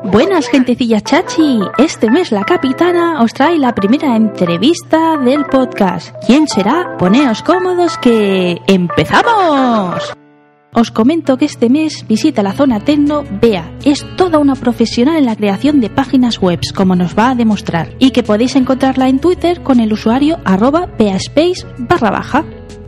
Buenas gentecilla chachi, este mes la capitana os trae la primera entrevista del podcast. ¿Quién será? Poneos cómodos que empezamos. Os comento que este mes visita la zona Tecno Bea. Es toda una profesional en la creación de páginas web, como nos va a demostrar, y que podéis encontrarla en Twitter con el usuario arroba beaspace barra baja.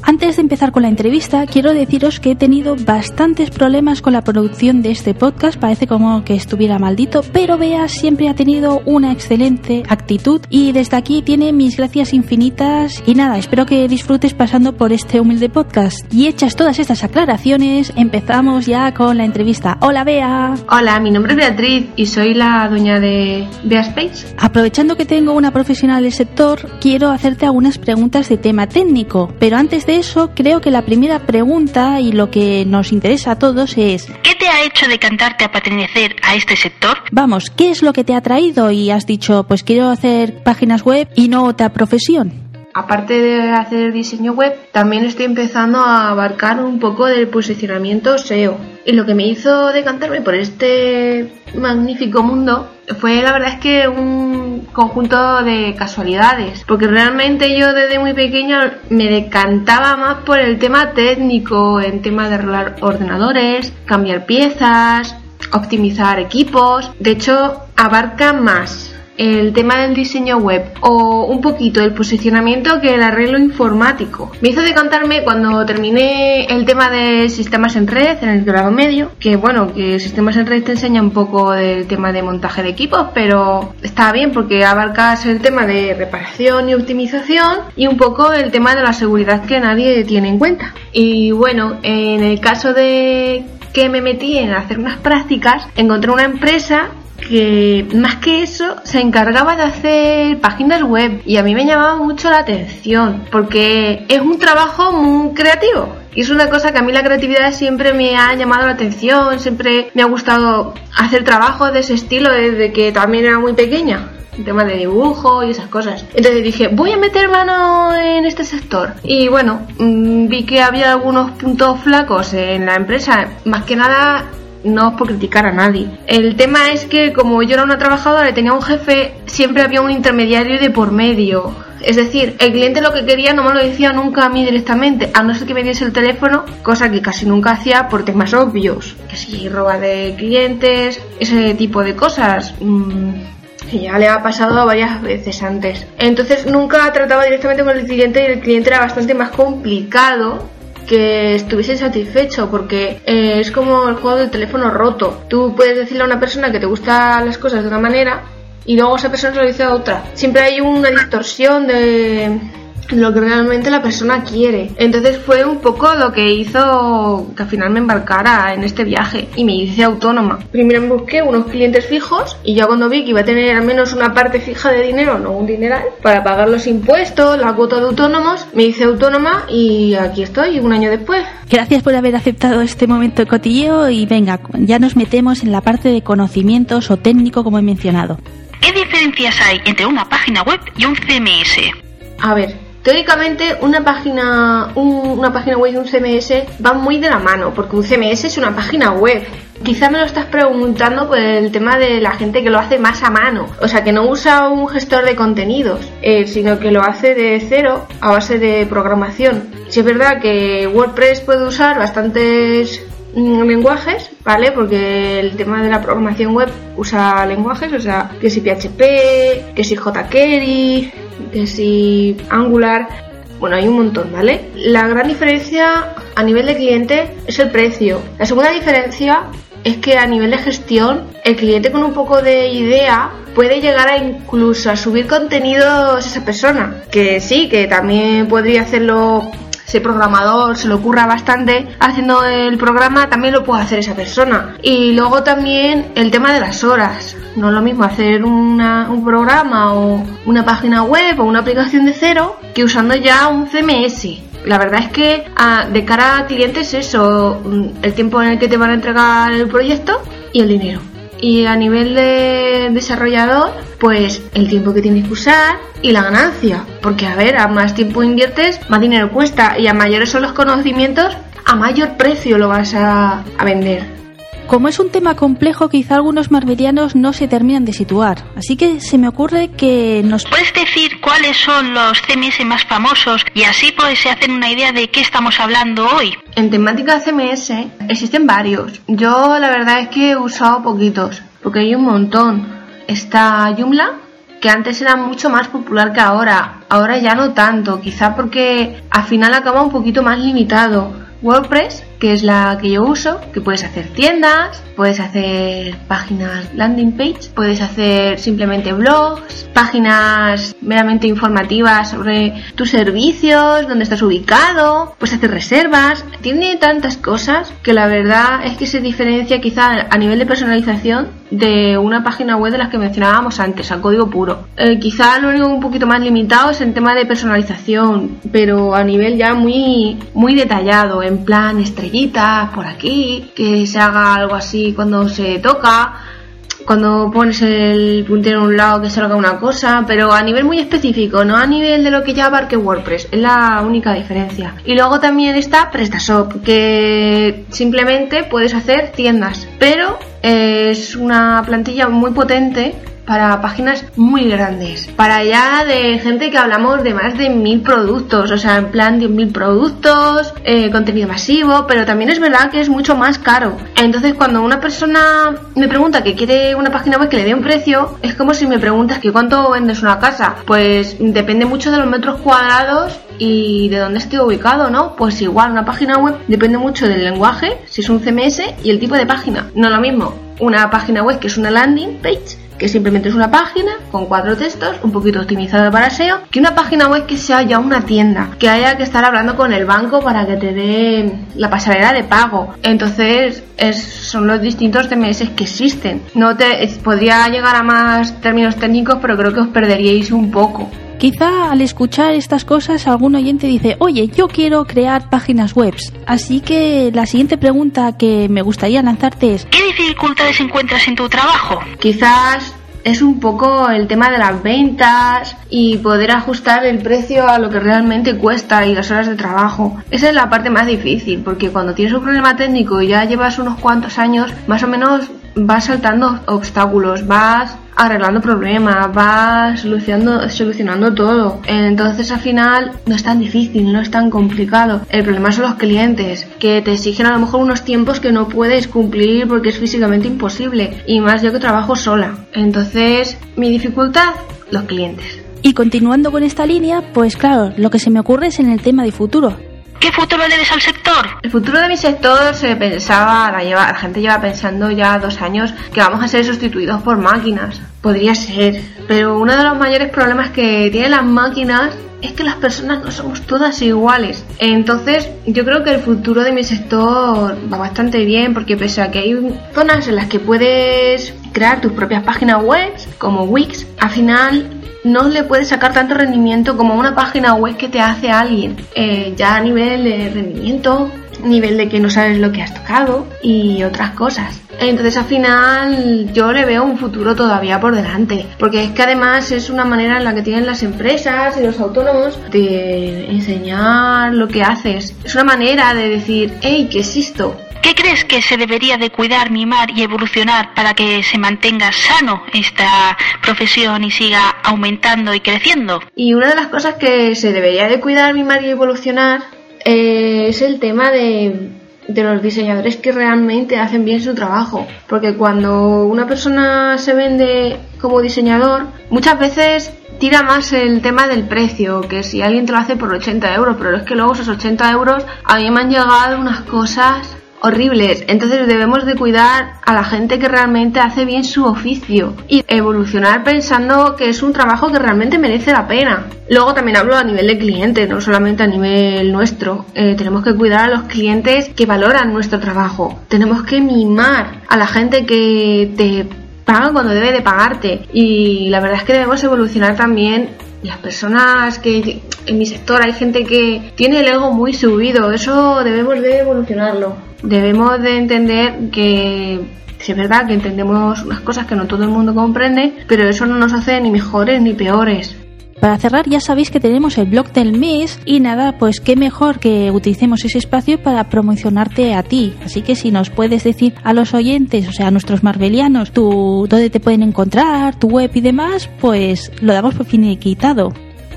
Antes de empezar con la entrevista, quiero deciros que he tenido bastantes problemas con la producción de este podcast, parece como que estuviera maldito, pero Bea siempre ha tenido una excelente actitud y desde aquí tiene mis gracias infinitas y nada, espero que disfrutes pasando por este humilde podcast. Y hechas todas estas aclaraciones, empezamos ya con la entrevista. Hola Bea. Hola, mi nombre es Beatriz y soy la dueña de Bea Space. Aprovechando que tengo una profesional del sector, quiero hacerte algunas preguntas de tema técnico, pero antes de eso, creo que la primera pregunta y lo que nos interesa a todos es ¿Qué te ha hecho decantarte a pertenecer a este sector? Vamos, ¿qué es lo que te ha traído y has dicho, pues quiero hacer páginas web y no otra profesión? Aparte de hacer diseño web, también estoy empezando a abarcar un poco del posicionamiento SEO. Y lo que me hizo decantarme por este magnífico mundo fue la verdad es que un conjunto de casualidades, porque realmente yo desde muy pequeña me decantaba más por el tema técnico, en tema de arreglar ordenadores, cambiar piezas, optimizar equipos. De hecho, abarca más el tema del diseño web o un poquito el posicionamiento que el arreglo informático. Me hizo decantarme cuando terminé el tema de sistemas en red en el grado medio, que bueno, que sistemas en red te enseña un poco del tema de montaje de equipos, pero está bien porque abarcas el tema de reparación y optimización y un poco el tema de la seguridad que nadie tiene en cuenta. Y bueno, en el caso de que me metí en hacer unas prácticas, encontré una empresa que más que eso se encargaba de hacer páginas web y a mí me llamaba mucho la atención porque es un trabajo muy creativo y es una cosa que a mí la creatividad siempre me ha llamado la atención, siempre me ha gustado hacer trabajos de ese estilo desde que también era muy pequeña el tema de dibujo y esas cosas. Entonces dije, voy a meter mano en este sector. Y bueno, mm, vi que había algunos puntos flacos en la empresa, más que nada no es por criticar a nadie. El tema es que como yo era una trabajadora y tenía un jefe, siempre había un intermediario de por medio. Es decir, el cliente lo que quería no me lo decía nunca a mí directamente, a no ser que me diese el teléfono, cosa que casi nunca hacía por temas obvios. Que si roba de clientes, ese tipo de cosas. Mm, que ya le ha pasado varias veces antes. Entonces nunca trataba directamente con el cliente y el cliente era bastante más complicado que estuviese satisfecho porque eh, es como el juego del teléfono roto. Tú puedes decirle a una persona que te gustan las cosas de una manera y luego esa persona se lo dice a otra. Siempre hay una distorsión de lo que realmente la persona quiere. Entonces fue un poco lo que hizo que al final me embarcara en este viaje y me hice autónoma. Primero me busqué unos clientes fijos y ya cuando vi que iba a tener al menos una parte fija de dinero, no un dineral, para pagar los impuestos, la cuota de autónomos, me hice autónoma y aquí estoy un año después. Gracias por haber aceptado este momento de cotilleo y venga, ya nos metemos en la parte de conocimientos o técnico como he mencionado. ¿Qué diferencias hay entre una página web y un CMS? A ver, Teóricamente, una página, un- una página web y un CMS van muy de la mano, porque un CMS es una página web. Quizá me lo estás preguntando por el tema de la gente que lo hace más a mano, o sea, que no usa un gestor de contenidos, eh, sino que lo hace de cero a base de programación. Si es verdad que WordPress puede usar bastantes mm, lenguajes, ¿vale? Porque el tema de la programación web usa lenguajes, o sea, que si PHP, que si jQuery, que si Angular, bueno, hay un montón, ¿vale? La gran diferencia a nivel de cliente es el precio. La segunda diferencia es que a nivel de gestión, el cliente con un poco de idea puede llegar a incluso a subir contenidos esa persona. Que sí, que también podría hacerlo ese programador se le ocurra bastante haciendo el programa, también lo puede hacer esa persona. Y luego también el tema de las horas. No es lo mismo hacer una- un programa o una página web o una aplicación de cero que usando ya un CMS. La verdad es que ah, de cara a clientes eso, mm, el tiempo en el que te van a entregar el proyecto y el dinero. Y a nivel de desarrollador, pues el tiempo que tienes que usar y la ganancia. Porque a ver, a más tiempo inviertes, más dinero cuesta. Y a mayores son los conocimientos, a mayor precio lo vas a, a vender. Como es un tema complejo, quizá algunos marberianos no se terminan de situar. Así que se me ocurre que nos... ¿Puedes decir cuáles son los CMS más famosos y así pues se hacen una idea de qué estamos hablando hoy? En temática CMS existen varios. Yo la verdad es que he usado poquitos, porque hay un montón. Está Joomla, que antes era mucho más popular que ahora. Ahora ya no tanto, quizá porque al final acaba un poquito más limitado. WordPress, que es la que yo uso, que puedes hacer tiendas, puedes hacer páginas landing page, puedes hacer simplemente blogs, páginas meramente informativas sobre tus servicios, dónde estás ubicado, puedes hacer reservas. Tiene tantas cosas que la verdad es que se diferencia quizá a nivel de personalización de una página web de las que mencionábamos antes, a código puro. Eh, quizá lo único un poquito más limitado es el tema de personalización, pero a nivel ya muy, muy detallado, en plan por aquí, que se haga algo así cuando se toca, cuando pones el puntero a un lado que salga una cosa, pero a nivel muy específico, no a nivel de lo que ya abarque WordPress, es la única diferencia. Y luego también está PrestaShop, que simplemente puedes hacer tiendas, pero es una plantilla muy potente para páginas muy grandes, para allá de gente que hablamos de más de mil productos, o sea, en plan de mil productos, eh, contenido masivo, pero también es verdad que es mucho más caro. Entonces, cuando una persona me pregunta que quiere una página web que le dé un precio, es como si me preguntas que cuánto vendes una casa. Pues depende mucho de los metros cuadrados y de dónde esté ubicado, ¿no? Pues igual una página web depende mucho del lenguaje, si es un CMS y el tipo de página. No lo mismo una página web que es una landing page que simplemente es una página con cuatro textos, un poquito optimizada para SEO, que una página web que sea ya una tienda, que haya que estar hablando con el banco para que te dé la pasarela de pago. Entonces, es, son los distintos CMS que existen. No te podría llegar a más términos técnicos, pero creo que os perderíais un poco. Quizá al escuchar estas cosas algún oyente dice, oye, yo quiero crear páginas web. Así que la siguiente pregunta que me gustaría lanzarte es, ¿qué dificultades encuentras en tu trabajo? Quizás es un poco el tema de las ventas y poder ajustar el precio a lo que realmente cuesta y las horas de trabajo. Esa es la parte más difícil, porque cuando tienes un problema técnico y ya llevas unos cuantos años, más o menos vas saltando obstáculos, vas arreglando problemas, vas solucionando, solucionando todo. Entonces al final no es tan difícil, no es tan complicado. El problema son los clientes, que te exigen a lo mejor unos tiempos que no puedes cumplir porque es físicamente imposible. Y más yo que trabajo sola. Entonces, mi dificultad, los clientes. Y continuando con esta línea, pues claro, lo que se me ocurre es en el tema de futuro. ¿Qué futuro le al sector? El futuro de mi sector se pensaba, la, la gente lleva pensando ya dos años que vamos a ser sustituidos por máquinas. Podría ser, pero uno de los mayores problemas que tienen las máquinas es que las personas no somos todas iguales. Entonces, yo creo que el futuro de mi sector va bastante bien porque pese a que hay zonas en las que puedes crear tus propias páginas web, como Wix, al final no le puedes sacar tanto rendimiento como una página web que te hace alguien. Eh, ya a nivel de rendimiento, nivel de que no sabes lo que has tocado y otras cosas. Entonces al final yo le veo un futuro todavía por delante, porque es que además es una manera en la que tienen las empresas y los autónomos de enseñar lo que haces. Es una manera de decir, hey, que existo, ¿Qué crees que se debería de cuidar, mimar y evolucionar para que se mantenga sano esta profesión y siga aumentando y creciendo? Y una de las cosas que se debería de cuidar, mimar y evolucionar eh, es el tema de, de los diseñadores que realmente hacen bien su trabajo. Porque cuando una persona se vende como diseñador, muchas veces tira más el tema del precio, que si alguien te lo hace por 80 euros, pero es que luego esos 80 euros a mí me han llegado unas cosas horribles. Entonces debemos de cuidar a la gente que realmente hace bien su oficio y evolucionar pensando que es un trabajo que realmente merece la pena. Luego también hablo a nivel de cliente, no solamente a nivel nuestro. Eh, tenemos que cuidar a los clientes que valoran nuestro trabajo. Tenemos que mimar a la gente que te paga cuando debe de pagarte. Y la verdad es que debemos evolucionar también las personas que en mi sector hay gente que tiene el ego muy subido, eso debemos de evolucionarlo. Debemos de entender que si es verdad que entendemos unas cosas que no todo el mundo comprende, pero eso no nos hace ni mejores ni peores. Para cerrar, ya sabéis que tenemos el blog del mes y nada, pues qué mejor que utilicemos ese espacio para promocionarte a ti. Así que si nos puedes decir a los oyentes, o sea, a nuestros marbelianos, tú, dónde te pueden encontrar, tu web y demás, pues lo damos por finiquitado.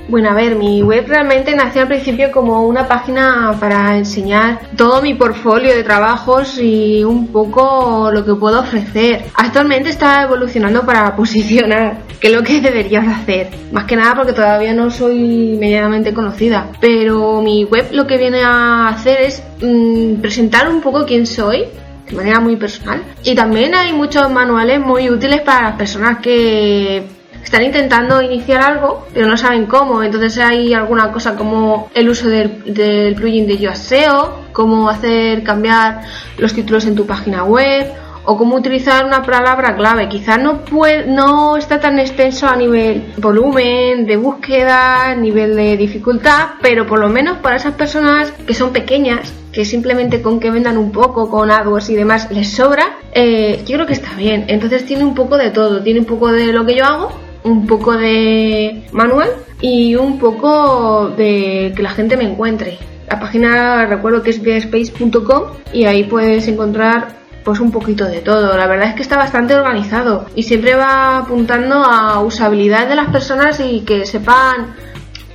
Bueno, a ver, mi web realmente nació al principio como una página para enseñar todo mi portfolio de trabajos y un poco lo que puedo ofrecer. Actualmente está evolucionando para posicionar, que es lo que deberías hacer. Más que nada porque todavía no soy medianamente conocida. Pero mi web lo que viene a hacer es mm, presentar un poco quién soy, de manera muy personal. Y también hay muchos manuales muy útiles para las personas que están intentando iniciar algo, pero no saben cómo. Entonces hay alguna cosa como el uso del, plugin de Yoast SEO, cómo hacer cambiar los títulos en tu página web o cómo utilizar una palabra clave. Quizás no, puede, no está tan extenso a nivel volumen, de búsqueda, nivel de dificultad, pero por lo menos para esas personas que son pequeñas, que simplemente con que vendan un poco con AdWords y demás les sobra, eh, yo creo que está bien. Entonces tiene un poco de todo, tiene un poco de lo que yo hago, un poco de manual y un poco de que la gente me encuentre. La página recuerdo que es viaspace.com y ahí puedes encontrar pues un poquito de todo. La verdad es que está bastante organizado y siempre va apuntando a usabilidad de las personas y que sepan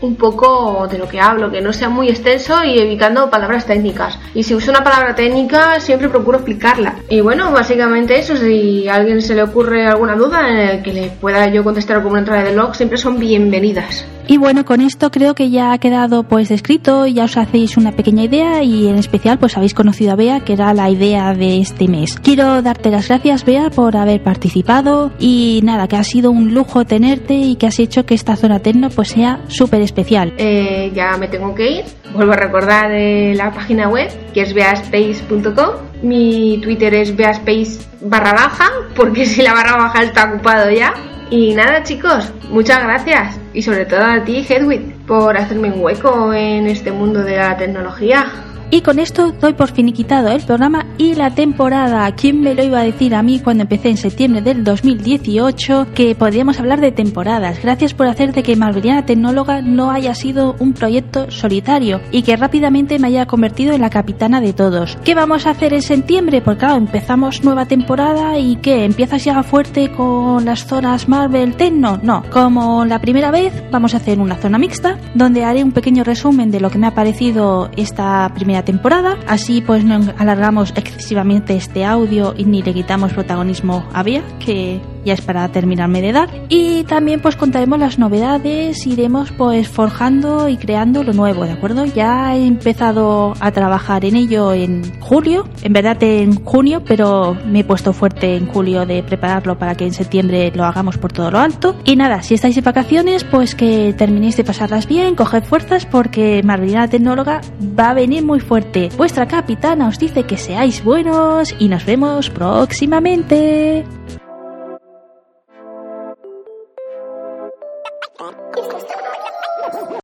un poco de lo que hablo, que no sea muy extenso y evitando palabras técnicas. Y si uso una palabra técnica, siempre procuro explicarla. Y bueno, básicamente eso, si a alguien se le ocurre alguna duda en el que le pueda yo contestar como una entrada de blog, siempre son bienvenidas. Y bueno, con esto creo que ya ha quedado pues descrito, ya os hacéis una pequeña idea y en especial pues habéis conocido a Bea, que era la idea de este mes. Quiero darte las gracias, Bea, por haber participado y nada, que ha sido un lujo tenerte y que has hecho que esta zona tecno pues sea súper especial. Eh, ya me tengo que ir. Vuelvo a recordar eh, la página web, que es beaspace.com. Mi Twitter es beaspace barra baja, porque si la barra baja está ocupado ya. Y nada, chicos, muchas gracias. Y sobre todo a ti, Hedwig, por hacerme un hueco en este mundo de la tecnología. Y con esto doy por finiquitado el programa y la temporada. ¿Quién me lo iba a decir a mí cuando empecé en septiembre del 2018 que podríamos hablar de temporadas? Gracias por hacer de que Marveliana Tecnóloga no haya sido un proyecto solitario y que rápidamente me haya convertido en la capitana de todos. ¿Qué vamos a hacer en septiembre? Porque claro, empezamos nueva temporada y ¿qué? ¿Empiezas ya fuerte con las zonas Marvel Tecno? No, como la primera vez vamos a hacer una zona mixta donde haré un pequeño resumen de lo que me ha parecido esta primera temporada. Así pues no alargamos excesivamente este audio y ni le quitamos protagonismo a Bea, que ya es para terminarme de dar. Y también pues contaremos las novedades, iremos pues forjando y creando lo nuevo, ¿de acuerdo? Ya he empezado a trabajar en ello en julio, en verdad en junio, pero me he puesto fuerte en julio de prepararlo para que en septiembre lo hagamos por todo lo alto. Y nada, si estáis de vacaciones, pues que terminéis de pasarlas bien, coged fuerzas porque Marlina Tecnóloga va a venir muy fuerte. Vuestra capitana os dice que seáis buenos y nos vemos próximamente.